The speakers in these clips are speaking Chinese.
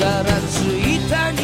ざらついたが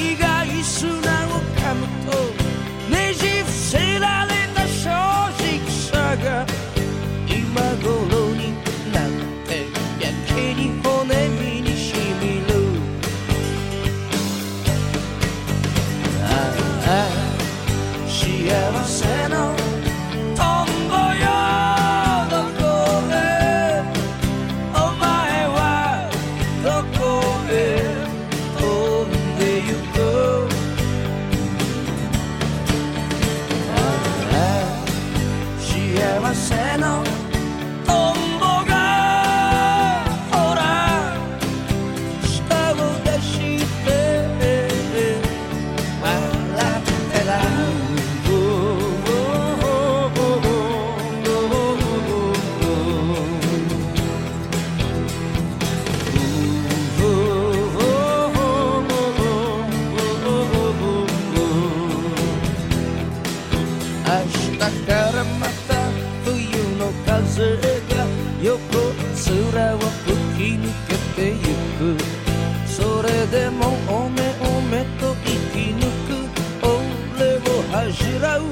知らう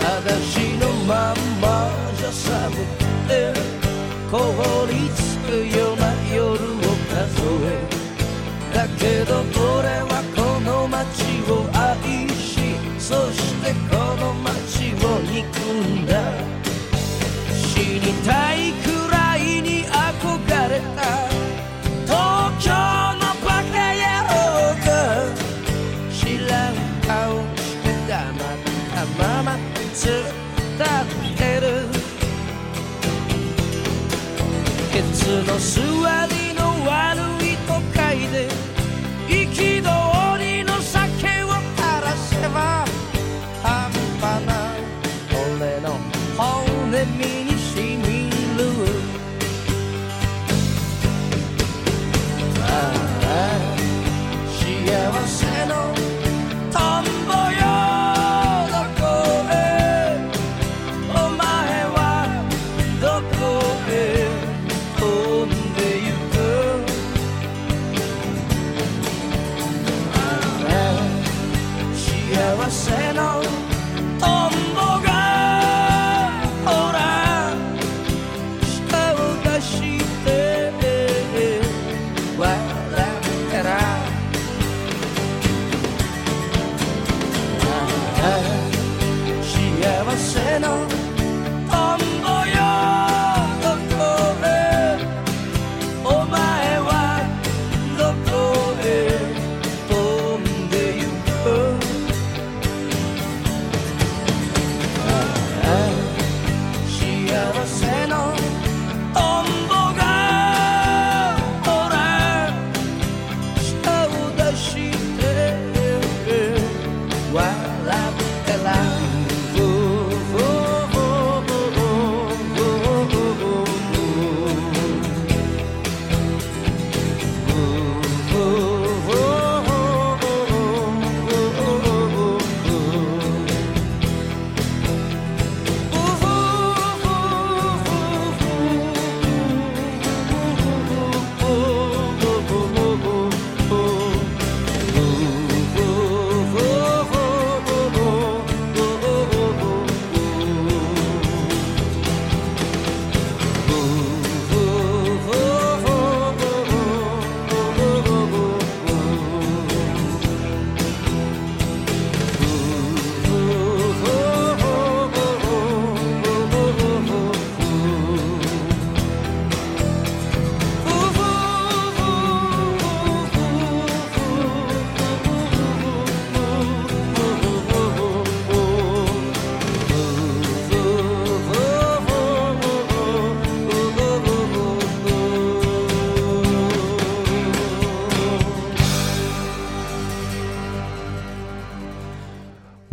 私のまんまじゃ寒くて凍りつくような夜を数えだけど俺はこの街を愛しそしてこの街を憎んだ死にたいの座りの悪い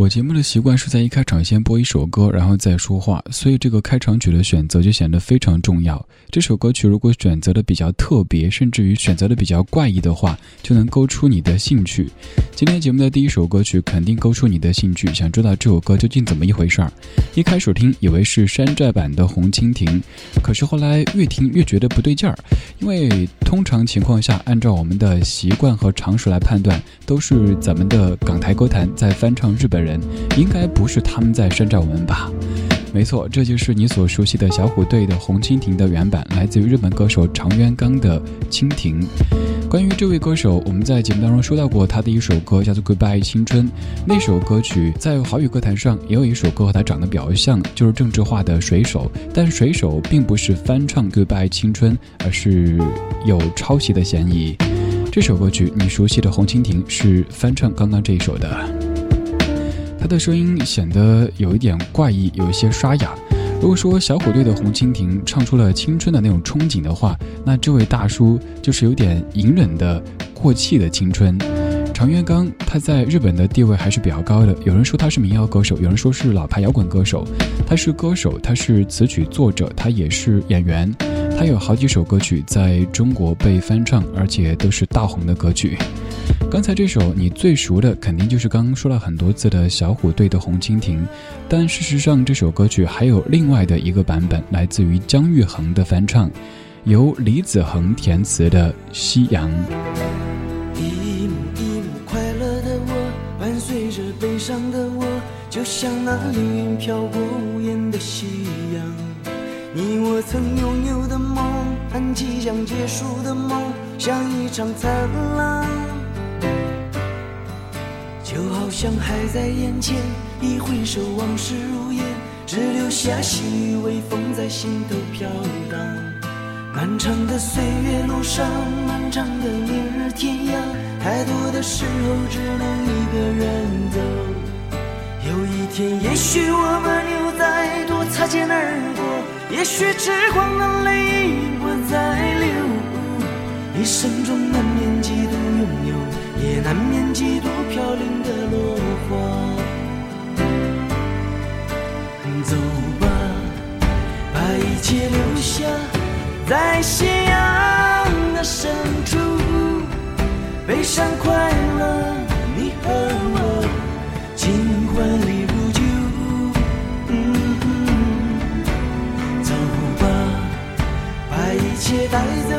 节目的习惯是在一开场先播一首歌，然后再说话，所以这个开场曲的选择就显得非常重要。这首歌曲如果选择的比较特别，甚至于选择的比较怪异的话，就能勾出你的兴趣。今天节目的第一首歌曲肯定勾出你的兴趣，想知道这首歌究竟怎么一回事儿？一开始听以为是山寨版的《红蜻蜓》，可是后来越听越觉得不对劲儿，因为通常情况下，按照我们的习惯和常识来判断，都是咱们的港台歌坛在翻唱日本人。应该不是他们在山寨我们吧？没错，这就是你所熟悉的小虎队的《红蜻蜓》的原版，来自于日本歌手长渊刚的《蜻蜓》。关于这位歌手，我们在节目当中说到过，他的一首歌叫做《Goodbye 青春》。那首歌曲在华语歌坛上也有一首歌和他长得比较像，就是郑智化的《水手》，但《水手》并不是翻唱《Goodbye 青春》，而是有抄袭的嫌疑。这首歌曲你熟悉的《红蜻蜓》是翻唱刚刚这一首的。他的声音显得有一点怪异，有一些沙哑。如果说小虎队的《红蜻蜓》唱出了青春的那种憧憬的话，那这位大叔就是有点隐忍的过气的青春。常渊刚他在日本的地位还是比较高的，有人说他是民谣歌手，有人说是老牌摇滚歌手。他是歌手，他是词曲作者，他也是演员。他有好几首歌曲在中国被翻唱，而且都是大红的歌曲。刚才这首你最熟的，肯定就是刚刚说了很多次的小虎队的《红蜻蜓》，但事实上这首歌曲还有另外的一个版本，来自于姜育恒的翻唱，由李子恒填词的《夕阳》。一幕一幕快乐的我，伴随着悲伤的我，就像那流云飘过无言的夕阳。你我曾拥有的梦，但即将结束的梦，像一场灿烂。就好像还在眼前，一回首往事如烟，只留下细雨微风在心头飘荡。漫长的岁月路上，漫长的明日天涯，太多的时候只能一个人走。有一天，也许我们又再度擦肩而过，也许痴狂的泪已不再流。一生中难免几度。也难免几度飘零的落花。走吧，把一切留下，在夕阳的深处。悲伤、快乐，你和我，尽欢里无酒。走吧，把一切带走，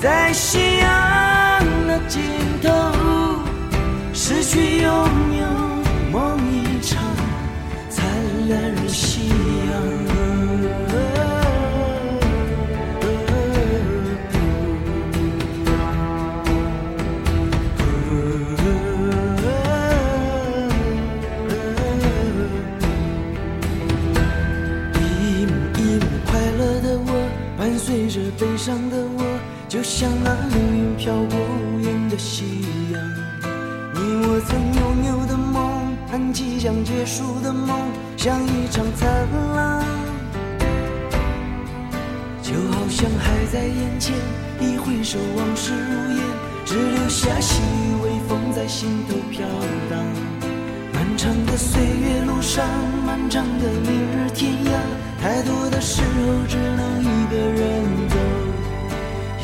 在夕阳。尽头，失去拥有，梦一场，灿烂如夕阳。一幕一幕，快乐的我，伴随着悲伤的我，就像那流云飘过。夕阳，你我曾拥有的梦，盼即将结束的梦，像一场灿烂。就好像还在眼前，一挥手，往事如烟，只留下细微风在心头飘荡。漫长的岁月路上，漫长的明日天涯，太多的时候只能一个人走。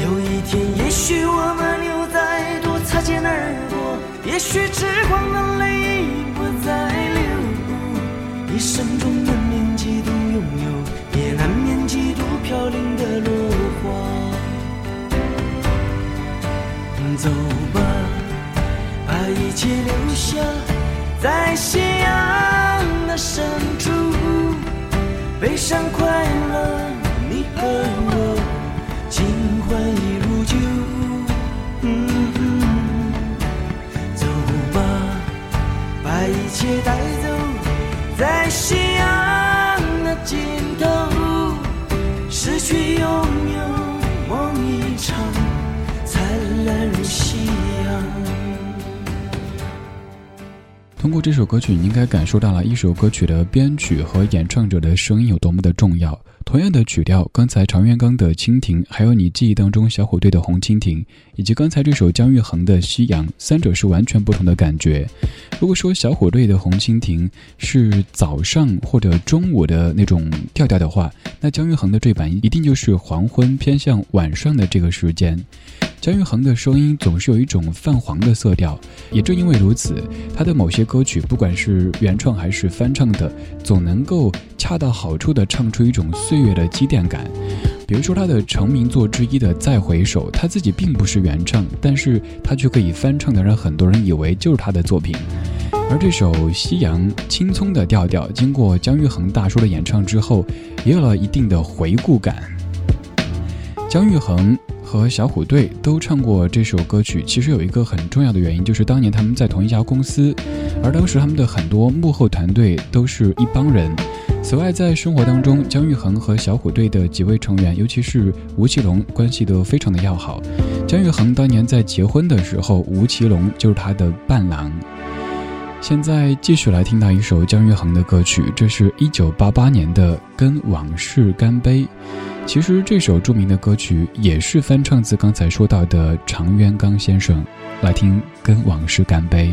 有一天，也许我们有。擦肩而过，也许痴狂的泪已不再流。一生中难免几度拥有，也难免几度飘零的落花。走吧，把一切留下，在夕阳的深处。悲伤、快乐，你和我。切带走，在夕阳的尽头，失去拥有，梦一场，灿烂如夕阳。通过这首歌曲，你应该感受到了一首歌曲的编曲和演唱者的声音有多么的重要。同样的曲调，刚才常元刚的《蜻蜓》，还有你记忆当中小虎队的《红蜻蜓》，以及刚才这首姜育恒的《夕阳》，三者是完全不同的感觉。如果说小虎队的《红蜻蜓》是早上或者中午的那种调调的话，那姜育恒的这版一定就是黄昏偏向晚上的这个时间。姜育恒的声音总是有一种泛黄的色调，也正因为如此，他的某些歌曲，不管是原创还是翻唱的，总能够恰到好处地唱出一种。岁月的积淀感，比如说他的成名作之一的《再回首》，他自己并不是原唱，但是他却可以翻唱的让很多人以为就是他的作品。而这首《夕阳青葱》的调调，经过姜育恒大叔的演唱之后，也有了一定的回顾感。姜育恒和小虎队都唱过这首歌曲，其实有一个很重要的原因，就是当年他们在同一家公司，而当时他们的很多幕后团队都是一帮人。此外，在生活当中，姜育恒和小虎队的几位成员，尤其是吴奇隆，关系都非常的要好。姜育恒当年在结婚的时候，吴奇隆就是他的伴郎。现在继续来听到一首姜育恒的歌曲，这是一九八八年的《跟往事干杯》。其实这首著名的歌曲也是翻唱自刚才说到的常渊刚先生。来听《跟往事干杯》。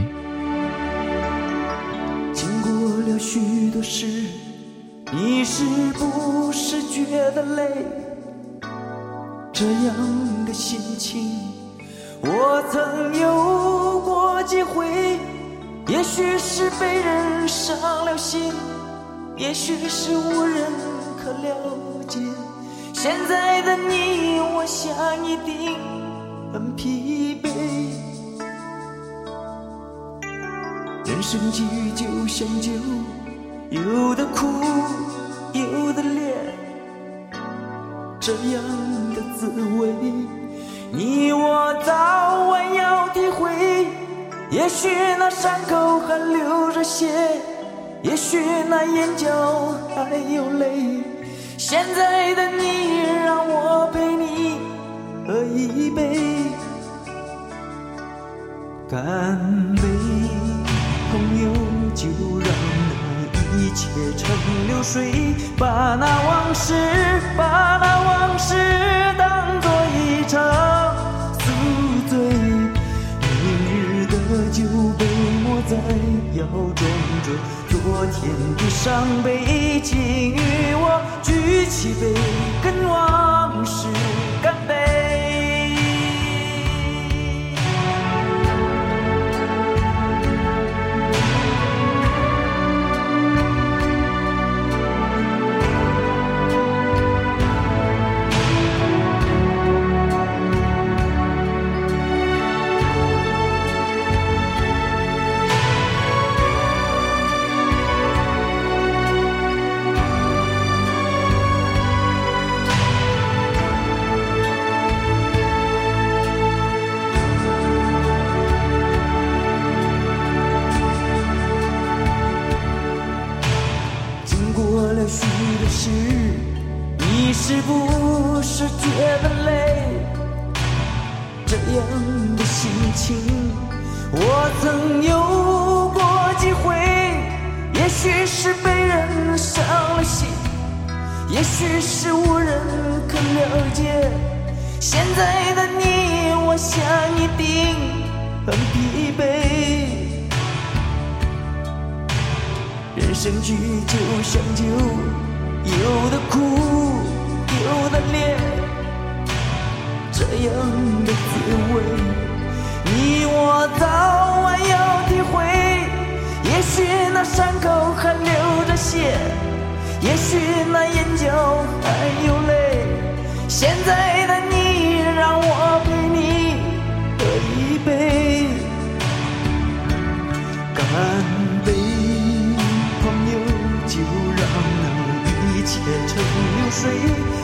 的泪，这样的心情我曾有过几回。也许是被人伤了心，也许是无人可了解。现在的你，我想一定很疲惫。人生际遇就像酒，有的苦，有的烈。这样的滋味，你我早晚要体会。也许那伤口还流着血，也许那眼角还有泪。现在的你，让我陪你喝一杯，干杯，朋友，就让。一切成流水，把那往事，把那往事当作一场宿醉。明日的酒杯莫再摇装着昨天的伤悲，请与我举起杯，跟往事。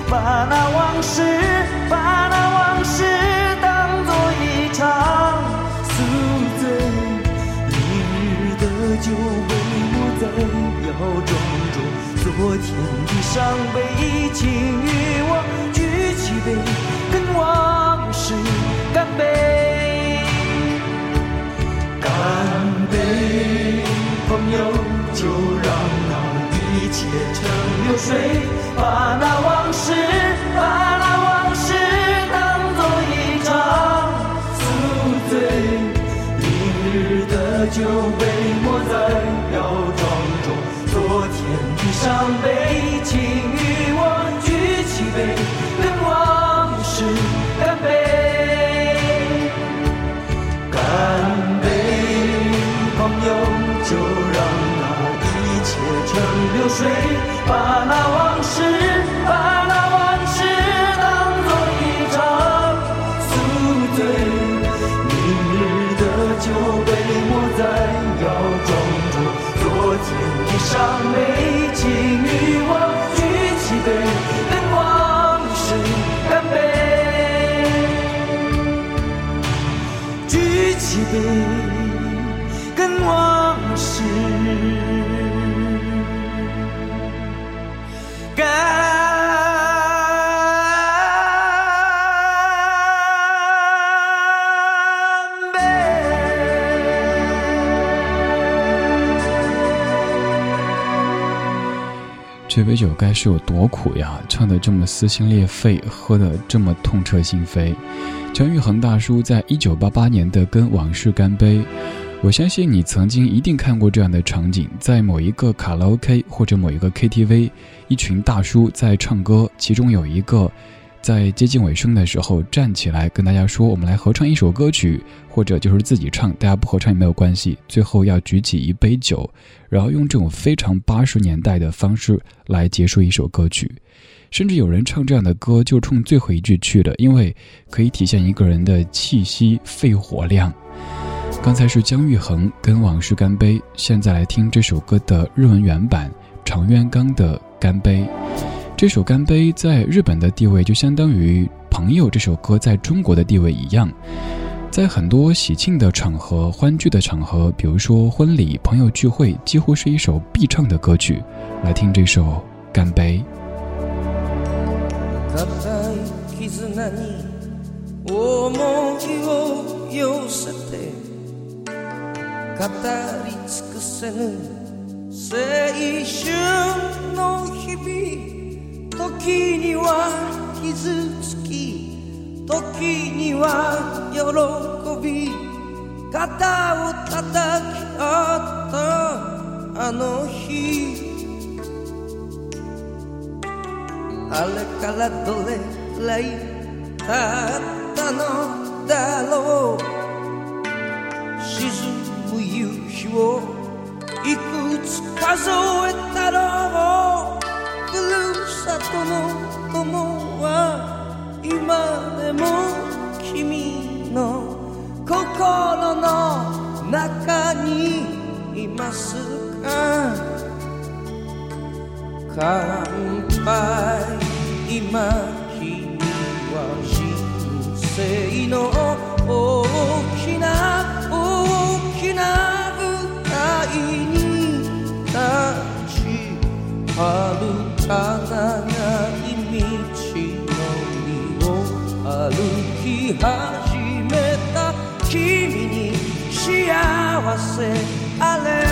把那往事，把那往事当作一场宿醉。明日的酒杯不再要装着昨天的伤悲，请与我举起杯，跟往事干杯，干杯，朋友，就让。一切成流水，把那往事，把那往事当做一场宿醉。明日的酒杯莫再要装着昨天的伤悲，请与我举起杯，等往事。流水，把那往事。酒该是有多苦呀！唱得这么撕心裂肺，喝得这么痛彻心扉。姜育恒大叔在一九八八年的《跟往事干杯》，我相信你曾经一定看过这样的场景：在某一个卡拉 OK 或者某一个 KTV，一群大叔在唱歌，其中有一个。在接近尾声的时候，站起来跟大家说：“我们来合唱一首歌曲，或者就是自己唱，大家不合唱也没有关系。”最后要举起一杯酒，然后用这种非常八十年代的方式来结束一首歌曲。甚至有人唱这样的歌，就冲最后一句去的，因为可以体现一个人的气息、肺活量。刚才是姜育恒跟往事干杯，现在来听这首歌的日文原版，长渊刚的《干杯》。这首《干杯》在日本的地位就相当于《朋友》这首歌在中国的地位一样，在很多喜庆的场合、欢聚的场合，比如说婚礼、朋友聚会，几乎是一首必唱的歌曲。来听这首《干杯》。固い絆に思いを寄せて語り尽くせぬ青春の日々 時には傷つき時には喜び肩を叩き合ったあの日あれからどれくらい経ったのだろう沈む夕日をいくつ数えたろうふるさとの友は今でも君の心の中にいますか乾杯今君は人生の大きな始めた君に幸せあれ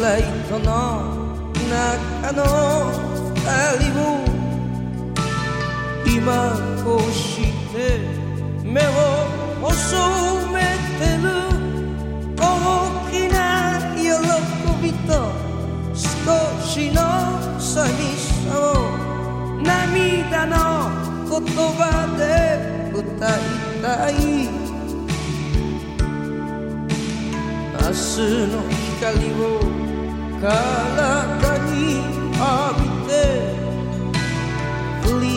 ライトの中の二人を今こうして目を細めてる大きな喜びと少しの寂しさを涙の言葉で歌いたい明日の光をらかに浴びて振り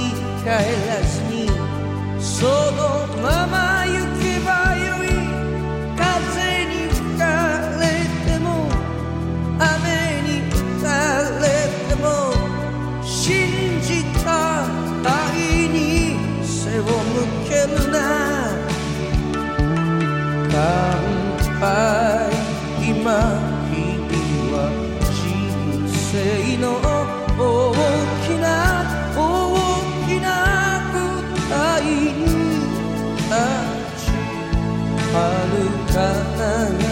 返らずにそのまま行けばよい風に吹かれても雨に吹かれても信じた愛に背を向けるな乾杯今 heaven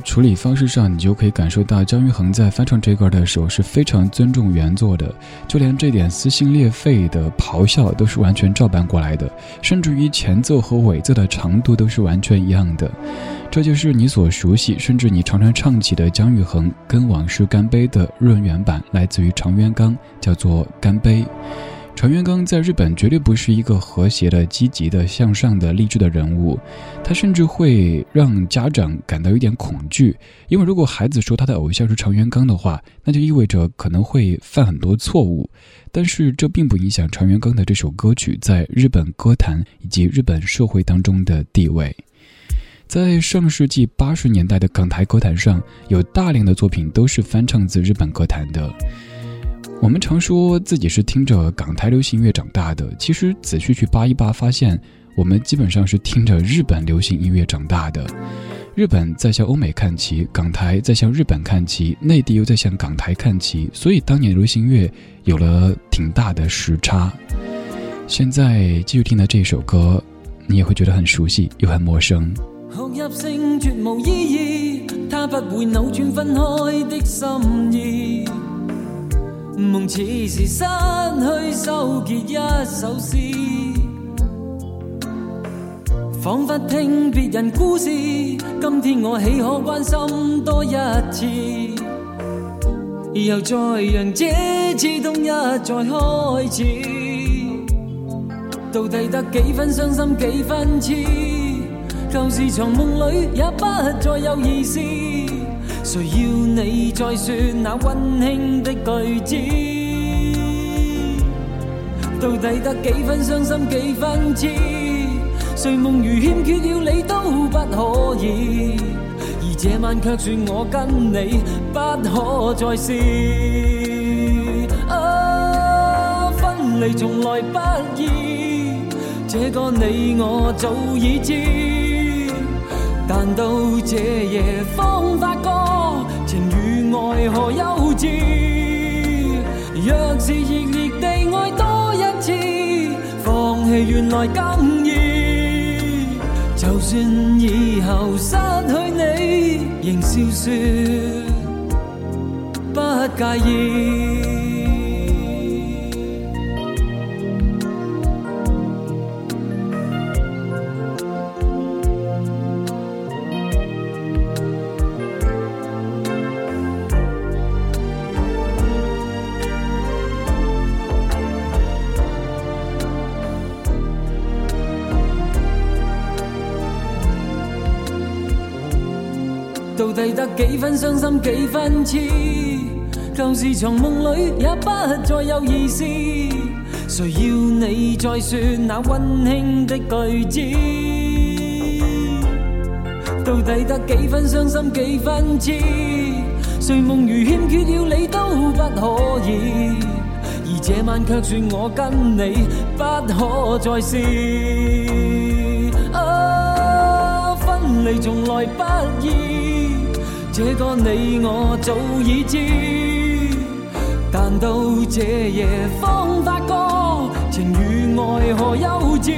处理方式上，你就可以感受到姜育恒在翻唱这一的时候是非常尊重原作的，就连这点撕心裂肺的咆哮都是完全照搬过来的，甚至于前奏和尾奏的长度都是完全一样的。这就是你所熟悉，甚至你常常唱起的姜育恒《跟往事干杯》的润原版，来自于长渊刚，叫做《干杯》。长元刚在日本绝对不是一个和谐的、积极的、向上的、励志的人物，他甚至会让家长感到有点恐惧，因为如果孩子说他的偶像是长元刚的话，那就意味着可能会犯很多错误。但是这并不影响长元刚的这首歌曲在日本歌坛以及日本社会当中的地位。在上世纪八十年代的港台歌坛上，有大量的作品都是翻唱自日本歌坛的。我们常说自己是听着港台流行音乐长大的，其实仔细去扒一扒，发现我们基本上是听着日本流行音乐长大的。日本在向欧美看齐，港台在向日本看齐，内地又在向港台看齐，所以当年流行乐有了挺大的时差。现在继续听到这首歌，你也会觉得很熟悉又很陌生。梦似是失去收结一首诗，仿佛听别人故事。今天我岂可关心多一次？又再让这刺痛一再开始。到底得几分伤心，几分痴？旧事藏梦里，也不再有意思。谁要你再说那温馨的句子？到底得几分伤心，几分痴？睡梦如欠缺了你都不可以，而这晚却说我跟你不可再试。啊，分离从来不易，这个你我早已知。但到这夜方发觉，情与爱何幼稚。若是热烈地爱多一次，放弃原来更易。就算以后失去你，仍笑说不介意。到底得几分伤心几分痴？旧事长梦里也不再有意思。谁要你再说那温馨的句子？到底得几分伤心几分痴？睡梦如欠缺了你都不可以。而这晚却说我跟你不可再试。啊，分离从来不易。这个你我早已知，但到这夜方发觉情与爱何幼稚。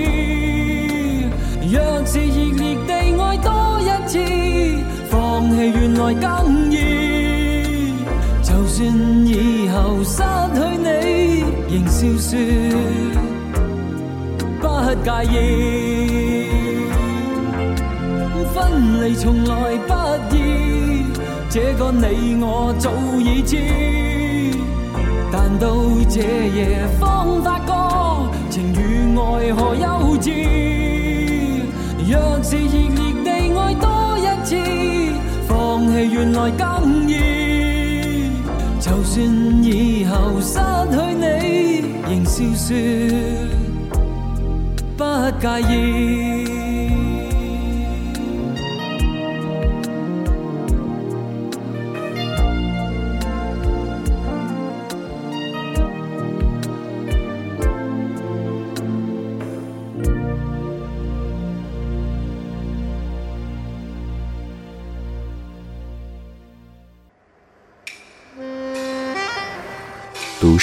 若是热烈地爱多一次，放弃原来更易。就算以后失去你，仍笑说不介意。分离从来不。这个你我早已知，但到这夜方发觉情与爱何幼稚。若是热烈地爱多一次，放弃原来更意，就算以后失去你，仍笑说不介意。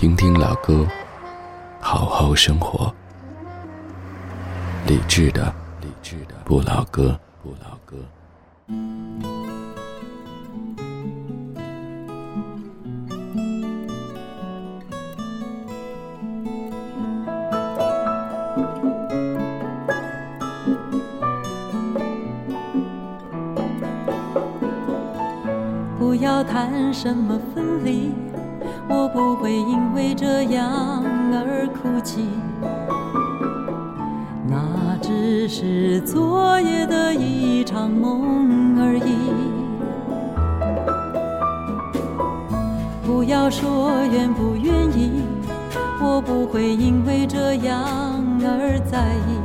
听听老歌，好好生活。理智的，理智的，不老歌，不老歌。不要谈什么分离。我不会因为这样而哭泣，那只是昨夜的一场梦而已。不要说愿不愿意，我不会因为这样而在意，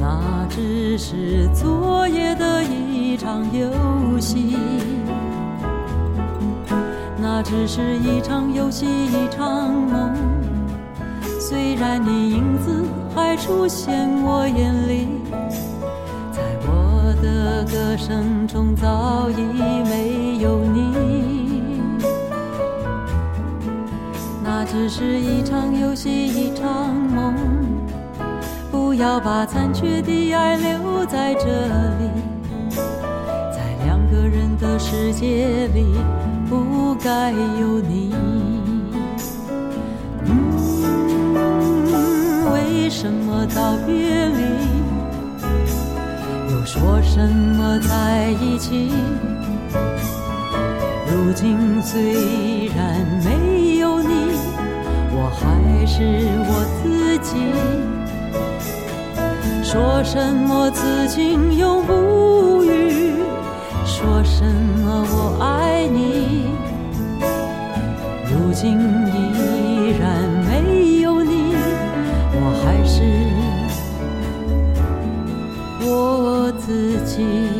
那只是昨夜的一场游戏。只是一场游戏，一场梦。虽然你影子还出现我眼里，在我的歌声中早已没有你。那只是一场游戏，一场梦。不要把残缺的爱留在这里，在两个人的世界里。不该有你，嗯，为什么道别离，又说什么在一起？如今虽然没有你，我还是我自己。说什么此情永不渝？说什么我爱你？心依然没有你，我还是我自己。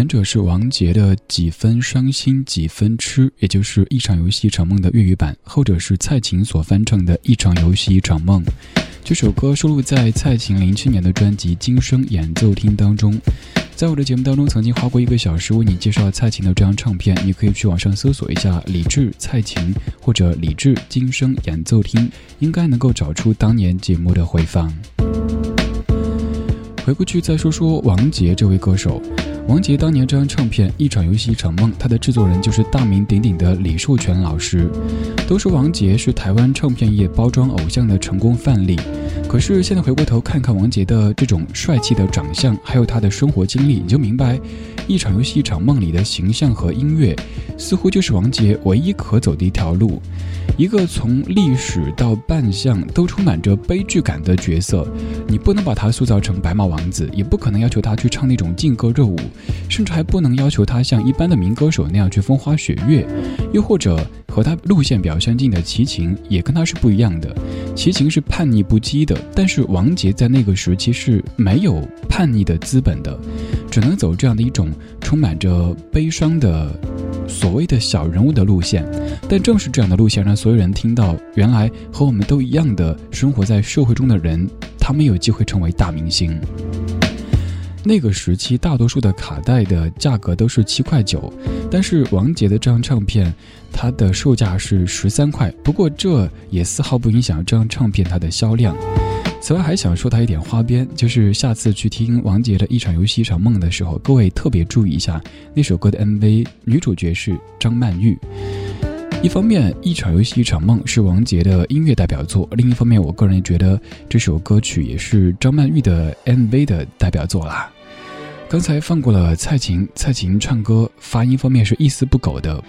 前者是王杰的《几分伤心几分痴》，也就是《一场游戏一场梦》的粤语版；后者是蔡琴所翻唱的《一场游戏一场梦》。这首歌收录在蔡琴零七年的专辑《今生演奏厅》当中。在我的节目当中，曾经花过一个小时为你介绍蔡琴的这张唱片，你可以去网上搜索一下李志、蔡琴或者李志《今生演奏厅》，应该能够找出当年节目的回放。回过去再说说王杰这位歌手。王杰当年这张唱片《一场游戏一场梦》，他的制作人就是大名鼎鼎的李树泉老师。都说王杰是台湾唱片业包装偶像的成功范例，可是现在回过头看看王杰的这种帅气的长相，还有他的生活经历，你就明白。一场游戏，一场梦里的形象和音乐，似乎就是王杰唯一可走的一条路。一个从历史到扮相都充满着悲剧感的角色，你不能把他塑造成白马王子，也不可能要求他去唱那种劲歌热舞，甚至还不能要求他像一般的民歌手那样去风花雪月。又或者和他路线比较相近的齐秦，也跟他是不一样的。齐秦是叛逆不羁的，但是王杰在那个时期是没有叛逆的资本的。只能走这样的一种充满着悲伤的所谓的小人物的路线，但正是这样的路线让所有人听到，原来和我们都一样的生活在社会中的人，他们有机会成为大明星。那个时期，大多数的卡带的价格都是七块九，但是王杰的这张唱片，它的售价是十三块。不过这也丝毫不影响这张唱片它的销量。此外，还想说他一点花边，就是下次去听王杰的《一场游戏一场梦》的时候，各位特别注意一下那首歌的 MV，女主角是张曼玉。一方面，《一场游戏一场梦》是王杰的音乐代表作；另一方面，我个人觉得这首歌曲也是张曼玉的 MV 的代表作啦。刚才放过了蔡琴，蔡琴唱歌发音方面是一丝不苟的。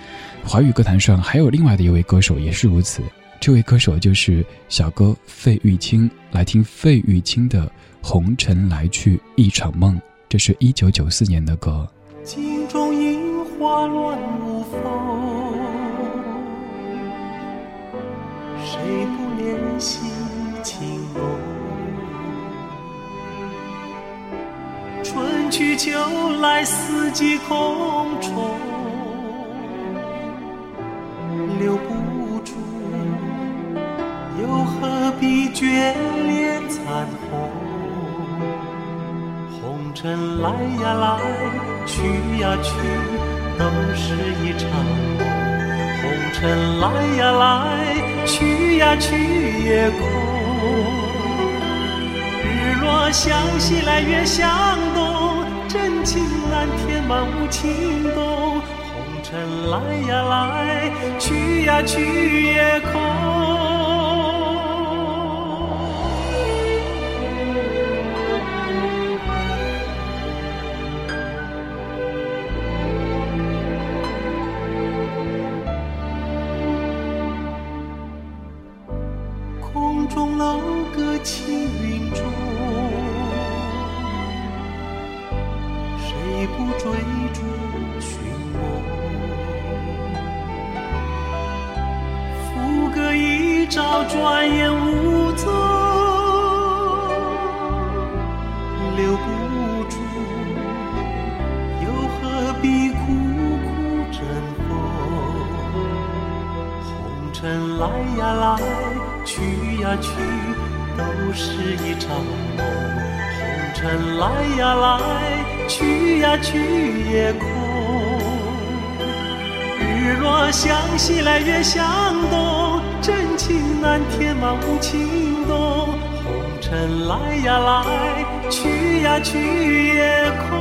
华语歌坛上还有另外的一位歌手也是如此。这位歌手就是小哥费玉清，来听费玉清的《红尘来去一场梦》，这是一九九四年的歌。镜中樱花乱舞风，谁不怜惜情浓？春去秋来，四季空愁。尘来呀来，去呀去，都是一场梦。红尘来呀来，去呀去也空。日落向西来，月向东，真情蓝天满无情洞。红尘来呀来，去呀去也空。来呀来，去呀去，都是一场梦。红尘来呀来，去呀去也空。日落向西来，月向东，真情难填满，无情洞。红尘来呀来，去呀去也空。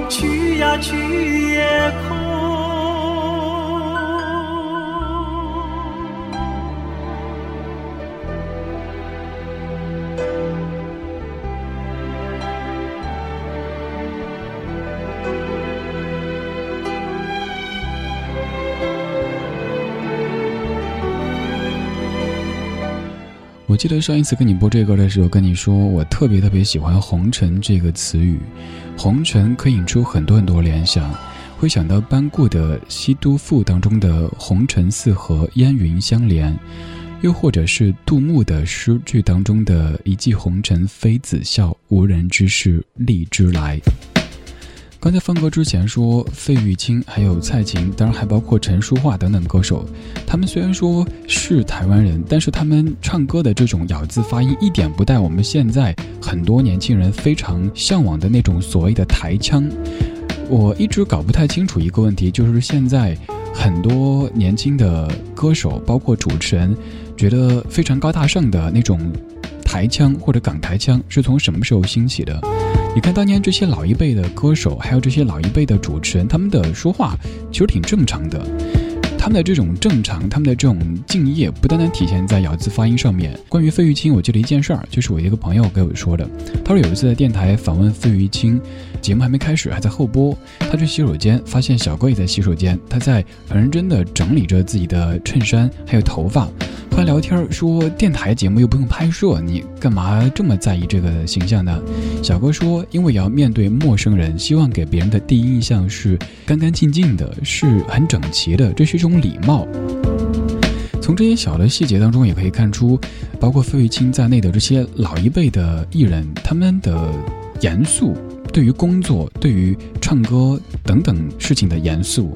去呀，去也空。我记得上一次跟你播这歌的时候，跟你说我特别特别喜欢“红尘”这个词语。红尘可引出很多很多联想，会想到班固的《西都赋》当中的“红尘似和烟云相连”，又或者是杜牧的诗句当中的一骑红尘妃子笑，无人知是荔枝来。刚才放歌之前说费玉清，还有蔡琴，当然还包括陈淑桦等等歌手，他们虽然说是台湾人，但是他们唱歌的这种咬字发音一点不带我们现在很多年轻人非常向往的那种所谓的台腔。我一直搞不太清楚一个问题，就是现在很多年轻的歌手，包括主持人，觉得非常高大上的那种台腔或者港台腔，是从什么时候兴起的？你看，当年这些老一辈的歌手，还有这些老一辈的主持人，他们的说话其实挺正常的。他们的这种正常，他们的这种敬业，不单单体现在咬字发音上面。关于费玉清，我记得一件事儿，就是我一个朋友给我说的。他说有一次在电台访问费玉清。节目还没开始，还在后播。他去洗手间，发现小哥也在洗手间。他在很认真的整理着自己的衬衫，还有头发。后来聊天说：“电台节目又不用拍摄，你干嘛这么在意这个形象呢？”小哥说：“因为要面对陌生人，希望给别人的第一印象是干干净净的，是很整齐的，这是一种礼貌。”从这些小的细节当中，也可以看出，包括费玉清在内的这些老一辈的艺人，他们的严肃。对于工作、对于唱歌等等事情的严肃。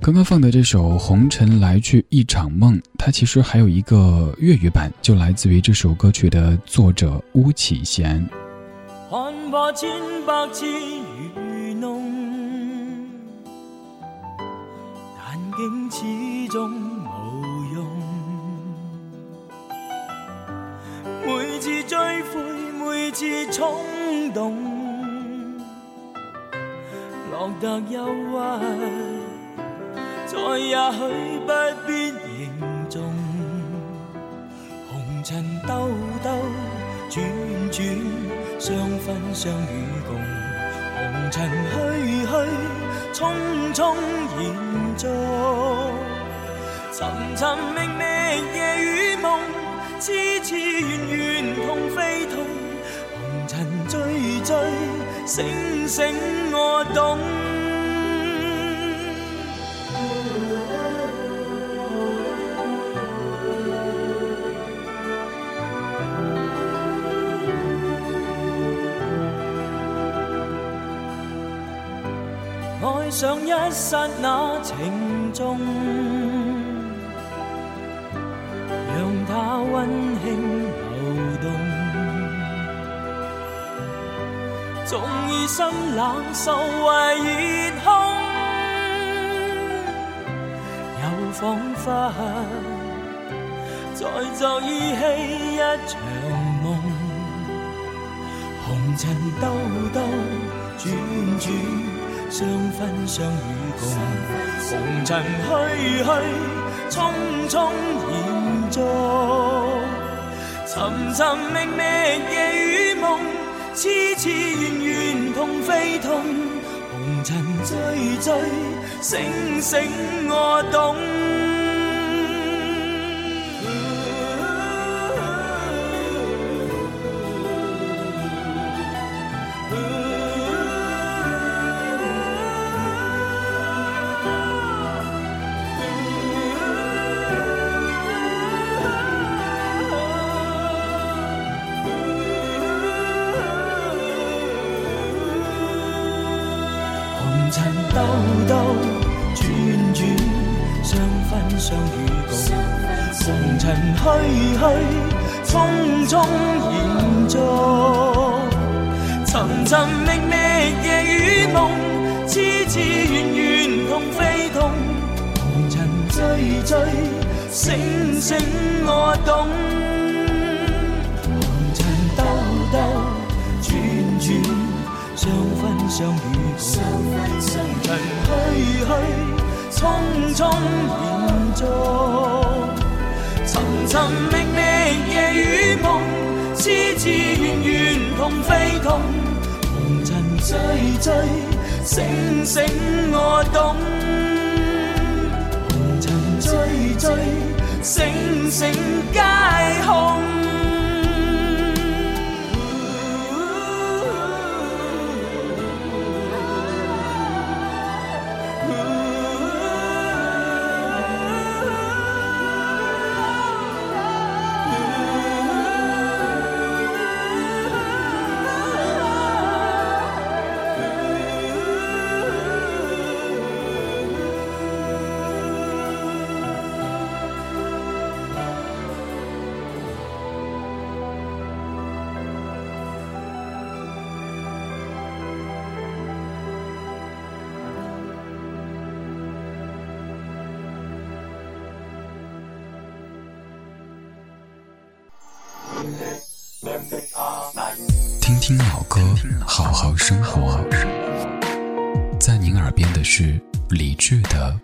刚刚放的这首《红尘来去一场梦》，它其实还有一个粤语版，就来自于这首歌曲的作者巫启贤。弄，冲动，乐得忧郁，再也许不必凝重。红尘兜兜转转，相分相与共。红尘去去匆匆，延续寻寻觅觅夜与梦，痴痴怨怨痛非痛。醉醒醒，我懂。爱上一刹那情重。纵已心冷，愁怀热空，又仿佛在昨依稀一场梦。红尘兜兜转转，相分相与共。红尘去去匆匆，现做寻寻觅觅夜与梦。痴痴怨怨，痛非痛，红尘醉醉，醒醒我懂。梦中，寻寻觅觅，夜与梦，痴痴怨怨，痛非痛。红尘醉醉，醒醒我懂。红尘醉醉，醒醒皆空。理智的。